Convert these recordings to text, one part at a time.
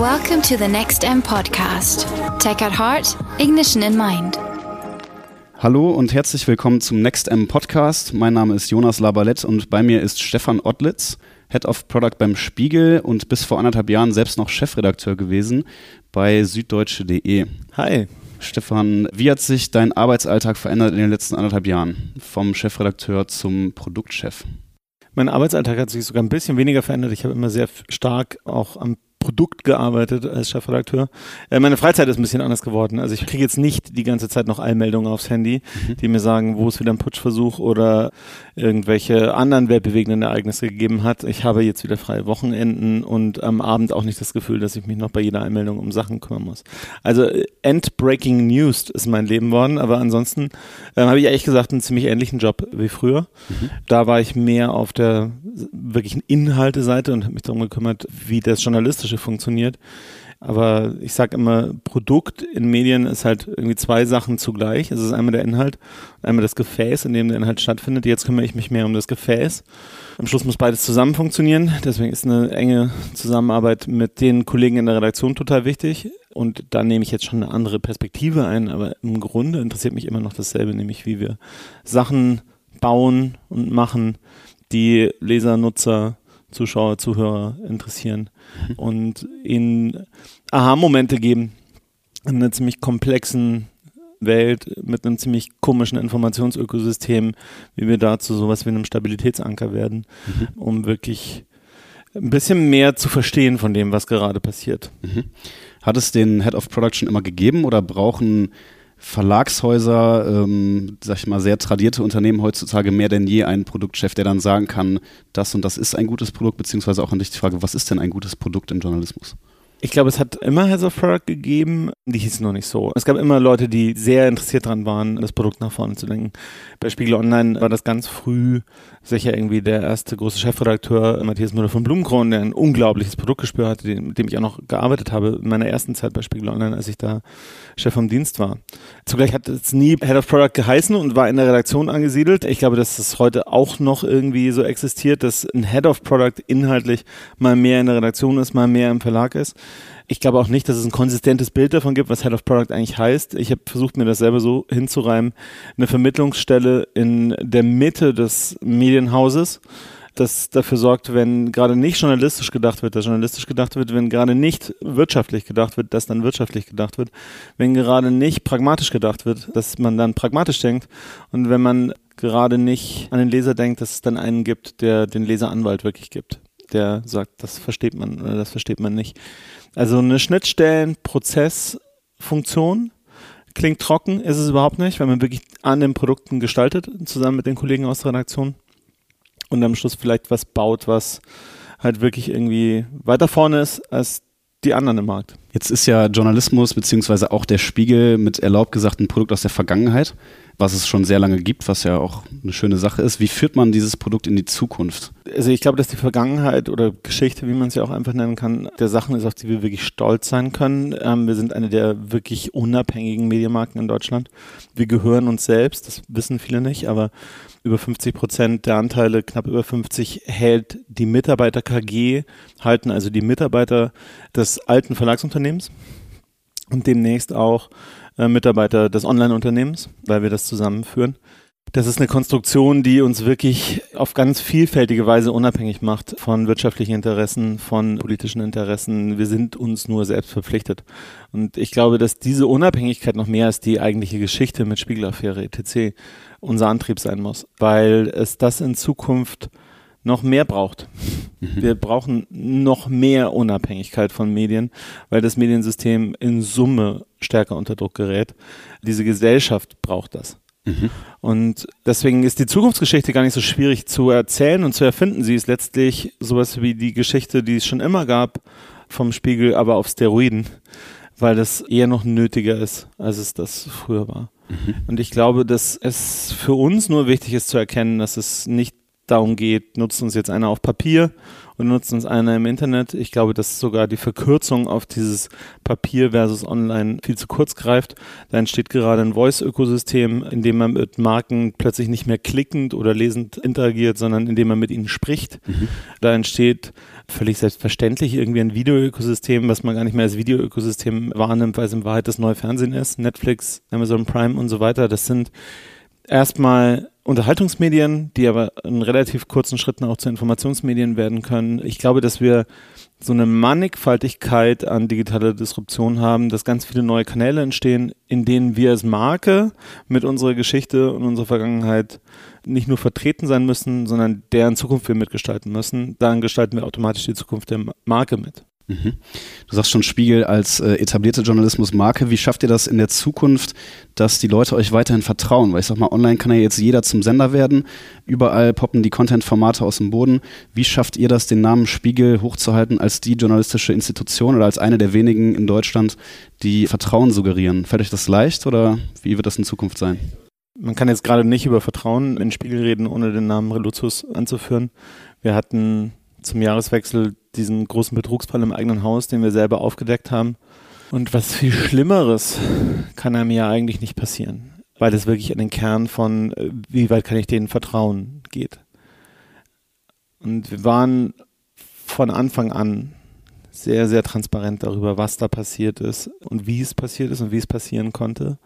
Welcome to the Next M podcast. Tech at heart, ignition in mind. Hallo und herzlich willkommen zum Next M Podcast. Mein Name ist Jonas Labalett und bei mir ist Stefan Ottlitz, Head of Product beim Spiegel und bis vor anderthalb Jahren selbst noch Chefredakteur gewesen bei süddeutsche.de. Hi. Stefan, wie hat sich dein Arbeitsalltag verändert in den letzten anderthalb Jahren? Vom Chefredakteur zum Produktchef? Mein Arbeitsalltag hat sich sogar ein bisschen weniger verändert. Ich habe immer sehr stark auch am Produkt gearbeitet als Chefredakteur. Äh, meine Freizeit ist ein bisschen anders geworden. Also ich kriege jetzt nicht die ganze Zeit noch Eilmeldungen aufs Handy, mhm. die mir sagen, wo es wieder ein Putschversuch oder irgendwelche anderen weltbewegenden Ereignisse gegeben hat. Ich habe jetzt wieder freie Wochenenden und am Abend auch nicht das Gefühl, dass ich mich noch bei jeder Einmeldung um Sachen kümmern muss. Also äh, Endbreaking News ist mein Leben worden, aber ansonsten äh, habe ich ehrlich gesagt einen ziemlich ähnlichen Job wie früher. Mhm. Da war ich mehr auf der wirklichen Inhalte-Seite und habe mich darum gekümmert, wie das journalistische Recherche funktioniert. Aber ich sage immer, Produkt in Medien ist halt irgendwie zwei Sachen zugleich. Es ist einmal der Inhalt, einmal das Gefäß, in dem der Inhalt stattfindet. Jetzt kümmere ich mich mehr um das Gefäß. Am Schluss muss beides zusammen funktionieren. Deswegen ist eine enge Zusammenarbeit mit den Kollegen in der Redaktion total wichtig. Und da nehme ich jetzt schon eine andere Perspektive ein. Aber im Grunde interessiert mich immer noch dasselbe, nämlich wie wir Sachen bauen und machen, die Leser, Nutzer, Zuschauer, Zuhörer interessieren mhm. und ihnen Aha-Momente geben in einer ziemlich komplexen Welt mit einem ziemlich komischen Informationsökosystem, wie wir dazu sowas wie einem Stabilitätsanker werden, mhm. um wirklich ein bisschen mehr zu verstehen von dem, was gerade passiert. Mhm. Hat es den Head of Production immer gegeben oder brauchen Verlagshäuser, ähm, sag ich mal, sehr tradierte Unternehmen heutzutage mehr denn je einen Produktchef, der dann sagen kann, das und das ist ein gutes Produkt, beziehungsweise auch an dich die Frage, was ist denn ein gutes Produkt im Journalismus? Ich glaube, es hat immer Heads of Product gegeben, die hießen noch nicht so. Es gab immer Leute, die sehr interessiert daran waren, das Produkt nach vorne zu lenken. Bei Spiegel Online war das ganz früh sicher irgendwie der erste große Chefredakteur, Matthias Müller von Blumenkron, der ein unglaubliches Produktgespür hatte, mit dem ich auch noch gearbeitet habe in meiner ersten Zeit bei Spiegel Online, als ich da Chef vom Dienst war. Zugleich hat es nie Head of Product geheißen und war in der Redaktion angesiedelt. Ich glaube, dass es heute auch noch irgendwie so existiert, dass ein Head of Product inhaltlich mal mehr in der Redaktion ist, mal mehr im Verlag ist. Ich glaube auch nicht, dass es ein konsistentes Bild davon gibt, was Head of Product eigentlich heißt. Ich habe versucht, mir das selber so hinzureimen. Eine Vermittlungsstelle in der Mitte des Medienhauses das dafür sorgt, wenn gerade nicht journalistisch gedacht wird, dass journalistisch gedacht wird, wenn gerade nicht wirtschaftlich gedacht wird, dass dann wirtschaftlich gedacht wird, wenn gerade nicht pragmatisch gedacht wird, dass man dann pragmatisch denkt und wenn man gerade nicht an den Leser denkt, dass es dann einen gibt, der den Leseranwalt wirklich gibt, der sagt, das versteht man oder das versteht man nicht. Also eine Schnittstellen-Prozess-Funktion klingt trocken, ist es überhaupt nicht, weil man wirklich an den Produkten gestaltet, zusammen mit den Kollegen aus der Redaktion und am Schluss vielleicht was baut, was halt wirklich irgendwie weiter vorne ist als die anderen im Markt. Jetzt ist ja Journalismus beziehungsweise auch der Spiegel mit erlaubt gesagt ein Produkt aus der Vergangenheit, was es schon sehr lange gibt, was ja auch eine schöne Sache ist. Wie führt man dieses Produkt in die Zukunft? Also ich glaube, dass die Vergangenheit oder Geschichte, wie man es ja auch einfach nennen kann, der Sachen ist, auf die wir wirklich stolz sein können. Ähm, wir sind eine der wirklich unabhängigen Medienmarken in Deutschland. Wir gehören uns selbst, das wissen viele nicht, aber über 50 Prozent der Anteile, knapp über 50, hält die Mitarbeiter KG, halten also die Mitarbeiter des alten Verlagsunternehmens und demnächst auch äh, Mitarbeiter des Online-Unternehmens, weil wir das zusammenführen. Das ist eine Konstruktion, die uns wirklich auf ganz vielfältige Weise unabhängig macht von wirtschaftlichen Interessen, von politischen Interessen. Wir sind uns nur selbst verpflichtet. Und ich glaube, dass diese Unabhängigkeit noch mehr als die eigentliche Geschichte mit Spiegelaffäre etc. unser Antrieb sein muss, weil es das in Zukunft noch mehr braucht. Mhm. Wir brauchen noch mehr Unabhängigkeit von Medien, weil das Mediensystem in Summe stärker unter Druck gerät. Diese Gesellschaft braucht das. Mhm. Und deswegen ist die Zukunftsgeschichte gar nicht so schwierig zu erzählen und zu erfinden. Sie ist letztlich sowas wie die Geschichte, die es schon immer gab vom Spiegel, aber auf Steroiden, weil das eher noch nötiger ist, als es das früher war. Mhm. Und ich glaube, dass es für uns nur wichtig ist zu erkennen, dass es nicht darum geht, nutzt uns jetzt einer auf Papier und nutzt uns einer im Internet. Ich glaube, dass sogar die Verkürzung auf dieses Papier versus Online viel zu kurz greift. Da entsteht gerade ein Voice-Ökosystem, in dem man mit Marken plötzlich nicht mehr klickend oder lesend interagiert, sondern indem man mit ihnen spricht. Mhm. Da entsteht völlig selbstverständlich irgendwie ein Videoökosystem, was man gar nicht mehr als Videoökosystem wahrnimmt, weil es in Wahrheit das neue Fernsehen ist. Netflix, Amazon Prime und so weiter. Das sind erstmal Unterhaltungsmedien, die aber in relativ kurzen Schritten auch zu Informationsmedien werden können. Ich glaube, dass wir so eine Mannigfaltigkeit an digitaler Disruption haben, dass ganz viele neue Kanäle entstehen, in denen wir als Marke mit unserer Geschichte und unserer Vergangenheit nicht nur vertreten sein müssen, sondern deren Zukunft wir mitgestalten müssen. Dann gestalten wir automatisch die Zukunft der Marke mit. Mhm. Du sagst schon Spiegel als äh, etablierte Journalismusmarke. Wie schafft ihr das in der Zukunft, dass die Leute euch weiterhin vertrauen? Weil ich sag mal, online kann ja jetzt jeder zum Sender werden. Überall poppen die Content-Formate aus dem Boden. Wie schafft ihr das, den Namen Spiegel hochzuhalten als die journalistische Institution oder als eine der wenigen in Deutschland, die Vertrauen suggerieren? Fällt euch das leicht oder wie wird das in Zukunft sein? Man kann jetzt gerade nicht über Vertrauen in Spiegel reden, ohne den Namen Reluzus anzuführen. Wir hatten zum Jahreswechsel diesen großen Betrugsfall im eigenen Haus, den wir selber aufgedeckt haben. Und was viel Schlimmeres kann einem ja eigentlich nicht passieren, weil es wirklich an den Kern von, äh, wie weit kann ich denen vertrauen, geht. Und wir waren von Anfang an sehr, sehr transparent darüber, was da passiert ist und wie es passiert ist und wie es passieren konnte.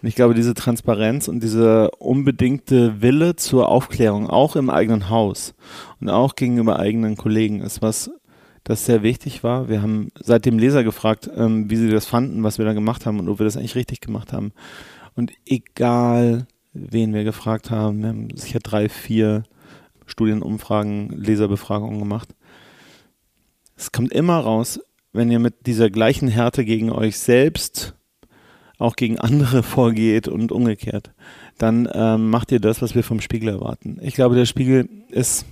Und ich glaube, diese Transparenz und dieser unbedingte Wille zur Aufklärung, auch im eigenen Haus und auch gegenüber eigenen Kollegen, ist was, das sehr wichtig war. Wir haben seitdem Leser gefragt, ähm, wie sie das fanden, was wir da gemacht haben und ob wir das eigentlich richtig gemacht haben. Und egal, wen wir gefragt haben, wir haben sicher drei, vier Studienumfragen, Leserbefragungen gemacht. Es kommt immer raus, wenn ihr mit dieser gleichen Härte gegen euch selbst auch gegen andere vorgeht und umgekehrt, dann ähm, macht ihr das, was wir vom Spiegel erwarten. Ich glaube, der Spiegel ist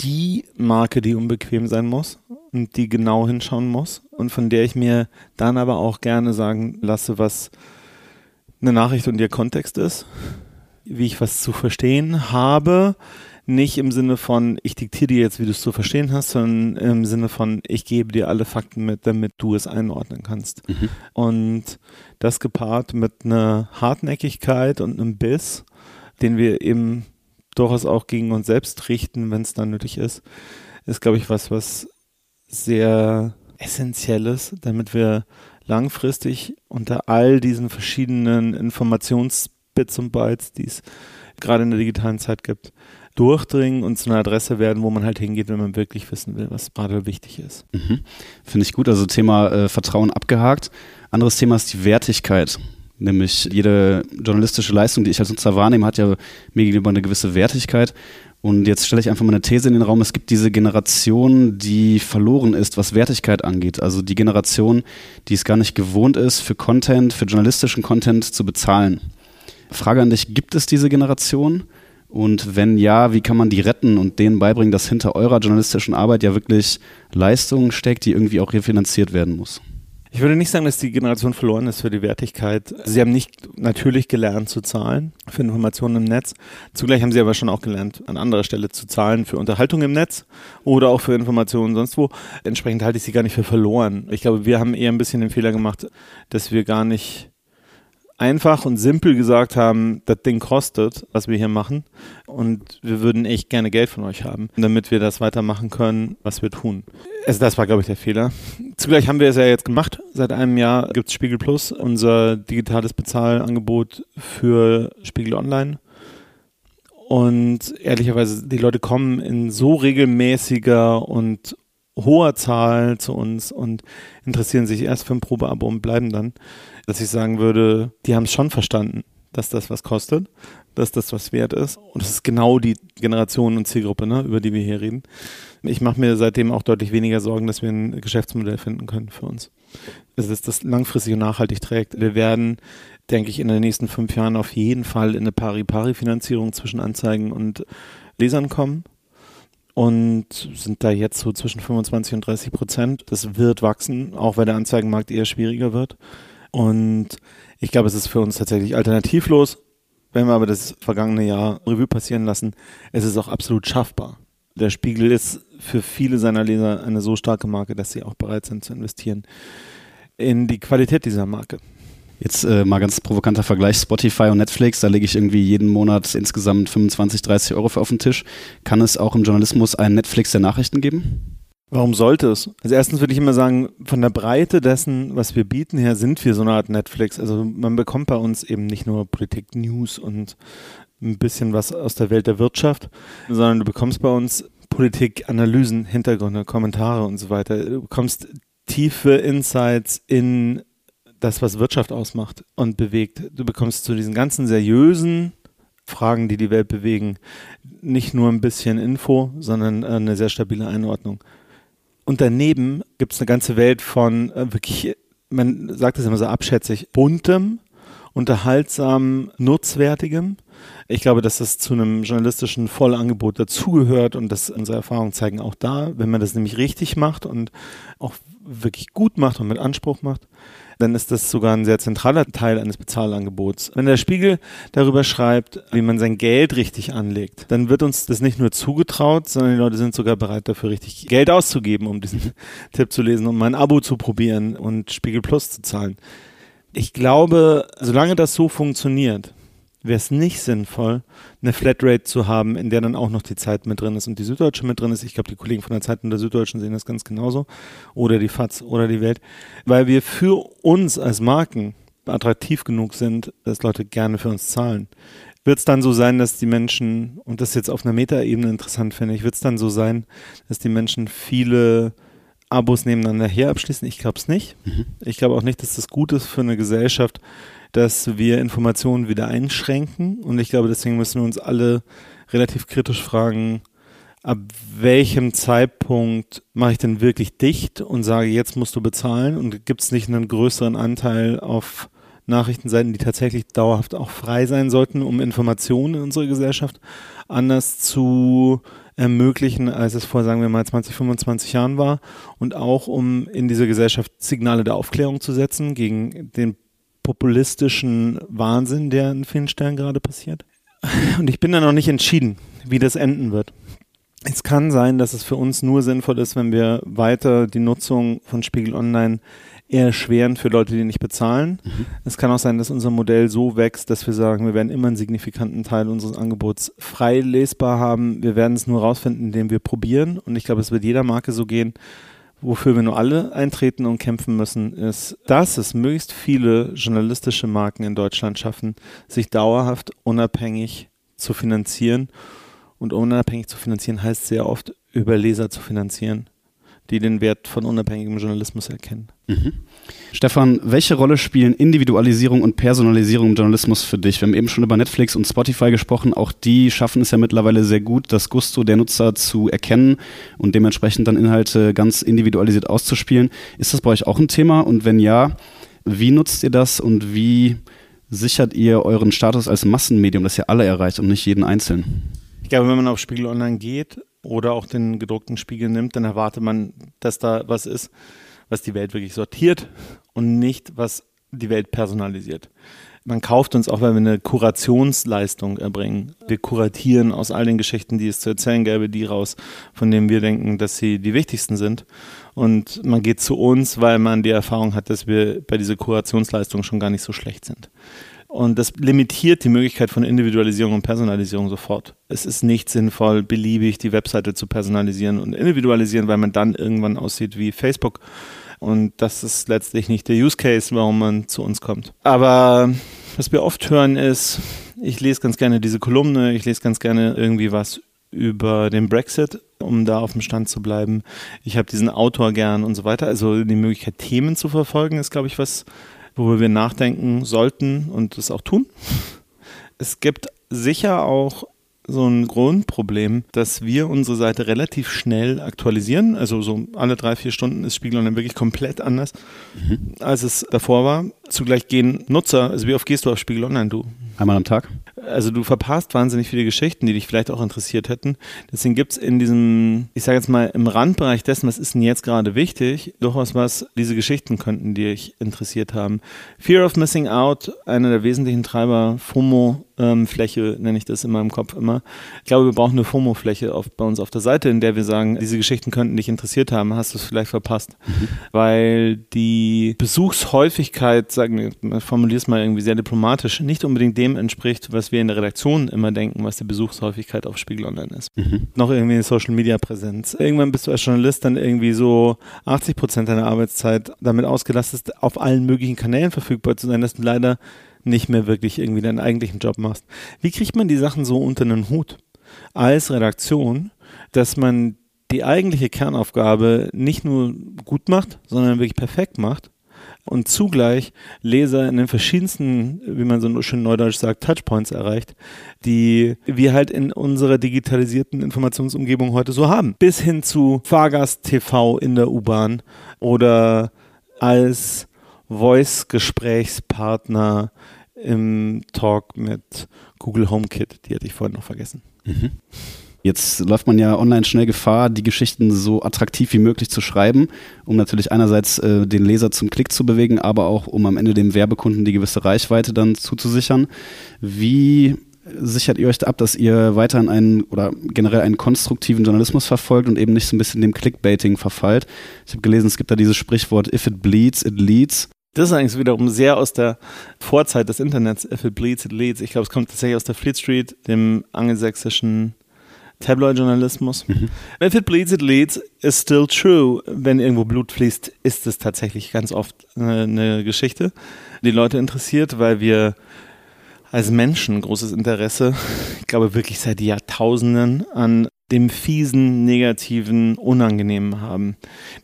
die Marke, die unbequem sein muss und die genau hinschauen muss und von der ich mir dann aber auch gerne sagen lasse, was eine Nachricht und ihr Kontext ist, wie ich was zu verstehen habe, nicht im Sinne von, ich diktiere dir jetzt, wie du es zu verstehen hast, sondern im Sinne von, ich gebe dir alle Fakten mit, damit du es einordnen kannst. Mhm. Und das gepaart mit einer Hartnäckigkeit und einem Biss, den wir eben durchaus auch gegen uns selbst richten, wenn es dann nötig ist, ist, glaube ich, was, was sehr essentielles, damit wir langfristig unter all diesen verschiedenen Informationsbits und Bytes, die es gerade in der digitalen Zeit gibt, durchdringen und zu einer Adresse werden, wo man halt hingeht, wenn man wirklich wissen will, was gerade wichtig ist. Mhm. Finde ich gut. Also Thema äh, Vertrauen abgehakt. Anderes Thema ist die Wertigkeit. Nämlich jede journalistische Leistung, die ich als Nutzer wahrnehme, hat ja mir gegenüber eine gewisse Wertigkeit. Und jetzt stelle ich einfach mal eine These in den Raum. Es gibt diese Generation, die verloren ist, was Wertigkeit angeht. Also die Generation, die es gar nicht gewohnt ist, für Content, für journalistischen Content zu bezahlen. Frage an dich, gibt es diese Generation? Und wenn ja, wie kann man die retten und denen beibringen, dass hinter eurer journalistischen Arbeit ja wirklich Leistung steckt, die irgendwie auch refinanziert werden muss? Ich würde nicht sagen, dass die Generation verloren ist für die Wertigkeit. Sie haben nicht natürlich gelernt zu zahlen für Informationen im Netz. Zugleich haben sie aber schon auch gelernt, an anderer Stelle zu zahlen für Unterhaltung im Netz oder auch für Informationen sonst wo. Entsprechend halte ich sie gar nicht für verloren. Ich glaube, wir haben eher ein bisschen den Fehler gemacht, dass wir gar nicht einfach und simpel gesagt haben, das Ding kostet, was wir hier machen und wir würden echt gerne Geld von euch haben, damit wir das weitermachen können, was wir tun. Also das war, glaube ich, der Fehler. Zugleich haben wir es ja jetzt gemacht. Seit einem Jahr gibt es Spiegel Plus, unser digitales Bezahlangebot für Spiegel Online. Und ehrlicherweise, die Leute kommen in so regelmäßiger und hoher Zahl zu uns und interessieren sich erst für ein Probeabo und bleiben dann dass ich sagen würde, die haben es schon verstanden, dass das was kostet, dass das was wert ist. Und das ist genau die Generation und Zielgruppe, ne, über die wir hier reden. Ich mache mir seitdem auch deutlich weniger Sorgen, dass wir ein Geschäftsmodell finden können für uns. Das ist das langfristig und nachhaltig trägt. Wir werden, denke ich, in den nächsten fünf Jahren auf jeden Fall in eine Pari-Pari-Finanzierung zwischen Anzeigen und Lesern kommen und sind da jetzt so zwischen 25 und 30 Prozent. Das wird wachsen, auch weil der Anzeigenmarkt eher schwieriger wird. Und ich glaube, es ist für uns tatsächlich alternativlos. Wenn wir aber das vergangene Jahr Revue passieren lassen, es ist auch absolut schaffbar. Der Spiegel ist für viele seiner Leser eine so starke Marke, dass sie auch bereit sind zu investieren in die Qualität dieser Marke. Jetzt äh, mal ganz provokanter Vergleich, Spotify und Netflix, da lege ich irgendwie jeden Monat insgesamt 25, 30 Euro für auf den Tisch. Kann es auch im Journalismus einen Netflix der Nachrichten geben? Warum sollte es? Also erstens würde ich immer sagen, von der Breite dessen, was wir bieten her, sind wir so eine Art Netflix. Also man bekommt bei uns eben nicht nur Politik-News und ein bisschen was aus der Welt der Wirtschaft, sondern du bekommst bei uns Politik, Analysen, Hintergründe, Kommentare und so weiter. Du bekommst tiefe Insights in das, was Wirtschaft ausmacht und bewegt. Du bekommst zu diesen ganzen seriösen Fragen, die die Welt bewegen, nicht nur ein bisschen Info, sondern eine sehr stabile Einordnung. Und daneben gibt es eine ganze Welt von äh, wirklich, man sagt es immer so abschätzig, buntem, unterhaltsam, nutzwertigem. Ich glaube, dass das zu einem journalistischen Vollangebot dazugehört und das unsere Erfahrungen zeigen auch da, wenn man das nämlich richtig macht und auch wirklich gut macht und mit Anspruch macht, dann ist das sogar ein sehr zentraler Teil eines Bezahlangebots. Wenn der Spiegel darüber schreibt, wie man sein Geld richtig anlegt, dann wird uns das nicht nur zugetraut, sondern die Leute sind sogar bereit dafür richtig Geld auszugeben, um diesen Tipp zu lesen, um mal ein Abo zu probieren und Spiegel Plus zu zahlen. Ich glaube, solange das so funktioniert, wäre es nicht sinnvoll, eine Flatrate zu haben, in der dann auch noch die Zeit mit drin ist und die Süddeutsche mit drin ist. Ich glaube, die Kollegen von der Zeit und der Süddeutschen sehen das ganz genauso. Oder die FAZ oder die Welt. Weil wir für uns als Marken attraktiv genug sind, dass Leute gerne für uns zahlen. Wird es dann so sein, dass die Menschen, und das jetzt auf einer Metaebene interessant finde ich, wird es dann so sein, dass die Menschen viele Abos nebeneinander her abschließen? Ich glaube es nicht. Mhm. Ich glaube auch nicht, dass das gut ist für eine Gesellschaft, dass wir Informationen wieder einschränken. Und ich glaube, deswegen müssen wir uns alle relativ kritisch fragen, ab welchem Zeitpunkt mache ich denn wirklich dicht und sage, jetzt musst du bezahlen und gibt es nicht einen größeren Anteil auf Nachrichtenseiten, die tatsächlich dauerhaft auch frei sein sollten, um Informationen in unserer Gesellschaft anders zu ermöglichen, als es vor, sagen wir mal, 20, 25 Jahren war und auch um in dieser Gesellschaft Signale der Aufklärung zu setzen gegen den populistischen Wahnsinn, der an vielen Stellen gerade passiert. Und ich bin da noch nicht entschieden, wie das enden wird. Es kann sein, dass es für uns nur sinnvoll ist, wenn wir weiter die Nutzung von Spiegel Online erschweren für Leute, die nicht bezahlen. Mhm. Es kann auch sein, dass unser Modell so wächst, dass wir sagen, wir werden immer einen signifikanten Teil unseres Angebots frei lesbar haben. Wir werden es nur rausfinden, indem wir probieren. Und ich glaube, es wird jeder Marke so gehen, wofür wir nur alle eintreten und kämpfen müssen, ist, dass es möglichst viele journalistische Marken in Deutschland schaffen, sich dauerhaft unabhängig zu finanzieren. Und unabhängig zu finanzieren heißt sehr oft, über Leser zu finanzieren die den Wert von unabhängigem Journalismus erkennen. Mhm. Stefan, welche Rolle spielen Individualisierung und Personalisierung im Journalismus für dich? Wir haben eben schon über Netflix und Spotify gesprochen. Auch die schaffen es ja mittlerweile sehr gut, das Gusto der Nutzer zu erkennen und dementsprechend dann Inhalte ganz individualisiert auszuspielen. Ist das bei euch auch ein Thema? Und wenn ja, wie nutzt ihr das und wie sichert ihr euren Status als Massenmedium, das ihr alle erreicht und nicht jeden Einzelnen? Ich glaube, wenn man auf Spiegel Online geht, oder auch den gedruckten Spiegel nimmt, dann erwartet man, dass da was ist, was die Welt wirklich sortiert und nicht, was die Welt personalisiert. Man kauft uns auch, weil wir eine Kurationsleistung erbringen. Wir kuratieren aus all den Geschichten, die es zu erzählen gäbe, die raus, von denen wir denken, dass sie die wichtigsten sind. Und man geht zu uns, weil man die Erfahrung hat, dass wir bei dieser Kurationsleistung schon gar nicht so schlecht sind. Und das limitiert die Möglichkeit von Individualisierung und Personalisierung sofort. Es ist nicht sinnvoll, beliebig die Webseite zu personalisieren und individualisieren, weil man dann irgendwann aussieht wie Facebook. Und das ist letztlich nicht der Use Case, warum man zu uns kommt. Aber was wir oft hören ist, ich lese ganz gerne diese Kolumne, ich lese ganz gerne irgendwie was über den Brexit, um da auf dem Stand zu bleiben. Ich habe diesen Autor gern und so weiter. Also die Möglichkeit, Themen zu verfolgen, ist, glaube ich, was, worüber wir nachdenken sollten und das auch tun. Es gibt sicher auch so ein Grundproblem, dass wir unsere Seite relativ schnell aktualisieren. Also so alle drei, vier Stunden ist Spiegel dann wirklich komplett anders, mhm. als es davor war. Zugleich gehen Nutzer, also wie oft gehst du auf Spiegel Online, du? Einmal am Tag. Also du verpasst wahnsinnig viele Geschichten, die dich vielleicht auch interessiert hätten. Deswegen gibt es in diesem, ich sage jetzt mal, im Randbereich dessen, was ist denn jetzt gerade wichtig, durchaus was, diese Geschichten könnten dich interessiert haben. Fear of Missing Out, einer der wesentlichen Treiber, FOMO, ähm, Fläche, nenne ich das in meinem Kopf immer. Ich glaube, wir brauchen eine FOMO-Fläche bei uns auf der Seite, in der wir sagen, diese Geschichten könnten dich interessiert haben, hast du es vielleicht verpasst. Mhm. Weil die Besuchshäufigkeit, sagen wir, formulier es mal irgendwie sehr diplomatisch, nicht unbedingt dem entspricht, was wir in der Redaktion immer denken, was die Besuchshäufigkeit auf Spiegel Online ist. Mhm. Noch irgendwie eine Social-Media-Präsenz. Irgendwann bist du als Journalist dann irgendwie so 80 Prozent deiner Arbeitszeit damit ausgelastet, auf allen möglichen Kanälen verfügbar zu sein, dass du leider nicht mehr wirklich irgendwie deinen eigentlichen Job machst. Wie kriegt man die Sachen so unter einen Hut als Redaktion, dass man die eigentliche Kernaufgabe nicht nur gut macht, sondern wirklich perfekt macht und zugleich Leser in den verschiedensten, wie man so schön neudeutsch sagt, Touchpoints erreicht, die wir halt in unserer digitalisierten Informationsumgebung heute so haben. Bis hin zu Fahrgast TV in der U-Bahn oder als Voice-Gesprächspartner im Talk mit Google HomeKit. Die hatte ich vorhin noch vergessen. Mhm. Jetzt läuft man ja online schnell Gefahr, die Geschichten so attraktiv wie möglich zu schreiben, um natürlich einerseits äh, den Leser zum Klick zu bewegen, aber auch um am Ende dem Werbekunden die gewisse Reichweite dann zuzusichern. Wie sichert ihr euch ab, dass ihr weiterhin einen oder generell einen konstruktiven Journalismus verfolgt und eben nicht so ein bisschen dem Clickbaiting verfallt? Ich habe gelesen, es gibt da dieses Sprichwort, if it bleeds, it leads. Das ist eigentlich wiederum sehr aus der Vorzeit des Internets, if it bleeds, it leads. Ich glaube, es kommt tatsächlich aus der Fleet Street, dem angelsächsischen Tabloid-Journalismus. Mhm. If it bleeds, it leads is still true. Wenn irgendwo Blut fließt, ist es tatsächlich ganz oft eine, eine Geschichte, die Leute interessiert, weil wir als Menschen großes Interesse, ich glaube wirklich seit Jahrtausenden, an dem fiesen, negativen, unangenehmen haben.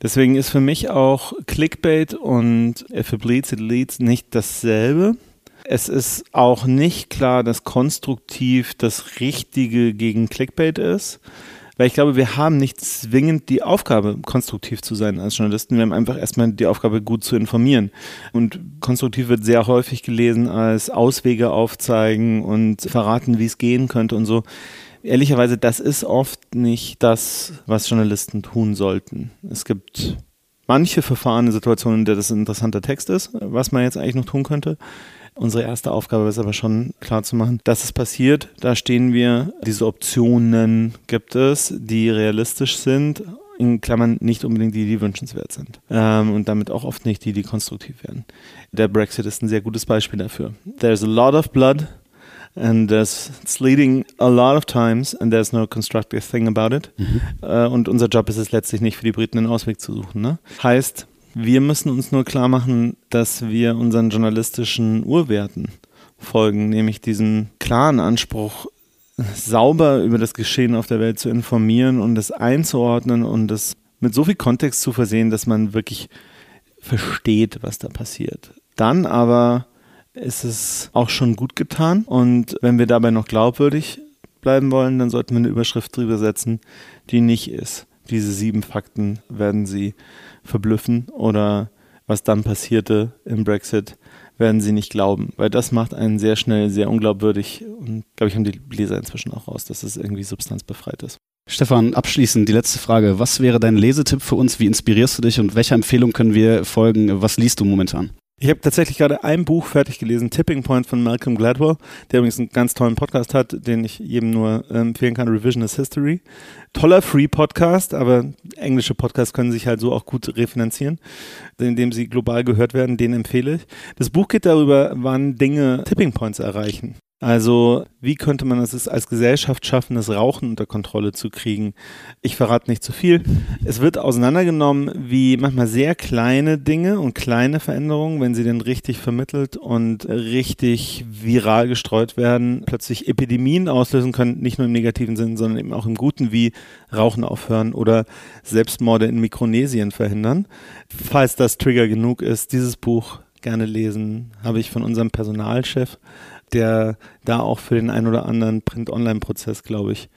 Deswegen ist für mich auch Clickbait und it leads nicht dasselbe. Es ist auch nicht klar, dass konstruktiv das Richtige gegen Clickbait ist. Weil ich glaube, wir haben nicht zwingend die Aufgabe, konstruktiv zu sein als Journalisten. Wir haben einfach erstmal die Aufgabe, gut zu informieren. Und konstruktiv wird sehr häufig gelesen als Auswege aufzeigen und verraten, wie es gehen könnte und so. Ehrlicherweise, das ist oft nicht das, was Journalisten tun sollten. Es gibt manche verfahrene Situationen, in der das ein interessanter Text ist, was man jetzt eigentlich noch tun könnte. Unsere erste Aufgabe ist aber schon klar zu machen, dass es passiert. Da stehen wir. Diese Optionen gibt es, die realistisch sind. In Klammern nicht unbedingt die, die wünschenswert sind. Ähm, und damit auch oft nicht die, die konstruktiv werden. Der Brexit ist ein sehr gutes Beispiel dafür. There's a lot of blood and there's, it's leading a lot of times and there's no constructive thing about it. Mhm. Äh, und unser Job ist es letztlich nicht für die Briten einen Ausweg zu suchen. Ne? Heißt, wir müssen uns nur klar machen, dass wir unseren journalistischen Urwerten folgen, nämlich diesem klaren Anspruch, sauber über das Geschehen auf der Welt zu informieren und es einzuordnen und es mit so viel Kontext zu versehen, dass man wirklich versteht, was da passiert. Dann aber ist es auch schon gut getan und wenn wir dabei noch glaubwürdig bleiben wollen, dann sollten wir eine Überschrift drüber setzen, die nicht ist. Diese sieben Fakten werden sie verblüffen oder was dann passierte im Brexit, werden sie nicht glauben, weil das macht einen sehr schnell sehr unglaubwürdig und glaube ich haben die Leser inzwischen auch raus, dass es irgendwie substanzbefreit ist. Stefan, abschließend die letzte Frage. Was wäre dein Lesetipp für uns? Wie inspirierst du dich und welcher Empfehlung können wir folgen? Was liest du momentan? Ich habe tatsächlich gerade ein Buch fertig gelesen, Tipping Point von Malcolm Gladwell, der übrigens einen ganz tollen Podcast hat, den ich jedem nur äh, empfehlen kann, Revisionist History. Toller Free-Podcast, aber englische Podcasts können sich halt so auch gut refinanzieren, indem sie global gehört werden, den empfehle ich. Das Buch geht darüber, wann Dinge Tipping Points erreichen. Also, wie könnte man es als Gesellschaft schaffen, das Rauchen unter Kontrolle zu kriegen? Ich verrate nicht zu viel. Es wird auseinandergenommen, wie manchmal sehr kleine Dinge und kleine Veränderungen, wenn sie denn richtig vermittelt und richtig viral gestreut werden, plötzlich Epidemien auslösen können, nicht nur im negativen Sinn, sondern eben auch im guten, wie Rauchen aufhören oder Selbstmorde in Mikronesien verhindern. Falls das Trigger genug ist, dieses Buch gerne lesen, habe ich von unserem Personalchef der da auch für den einen oder anderen Print-Online-Prozess, glaube ich,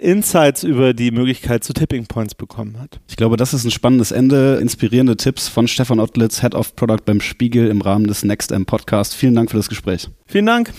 Insights über die Möglichkeit zu Tipping Points bekommen hat. Ich glaube, das ist ein spannendes Ende. Inspirierende Tipps von Stefan Ottlitz, Head of Product beim Spiegel im Rahmen des Next M Podcast. Vielen Dank für das Gespräch. Vielen Dank.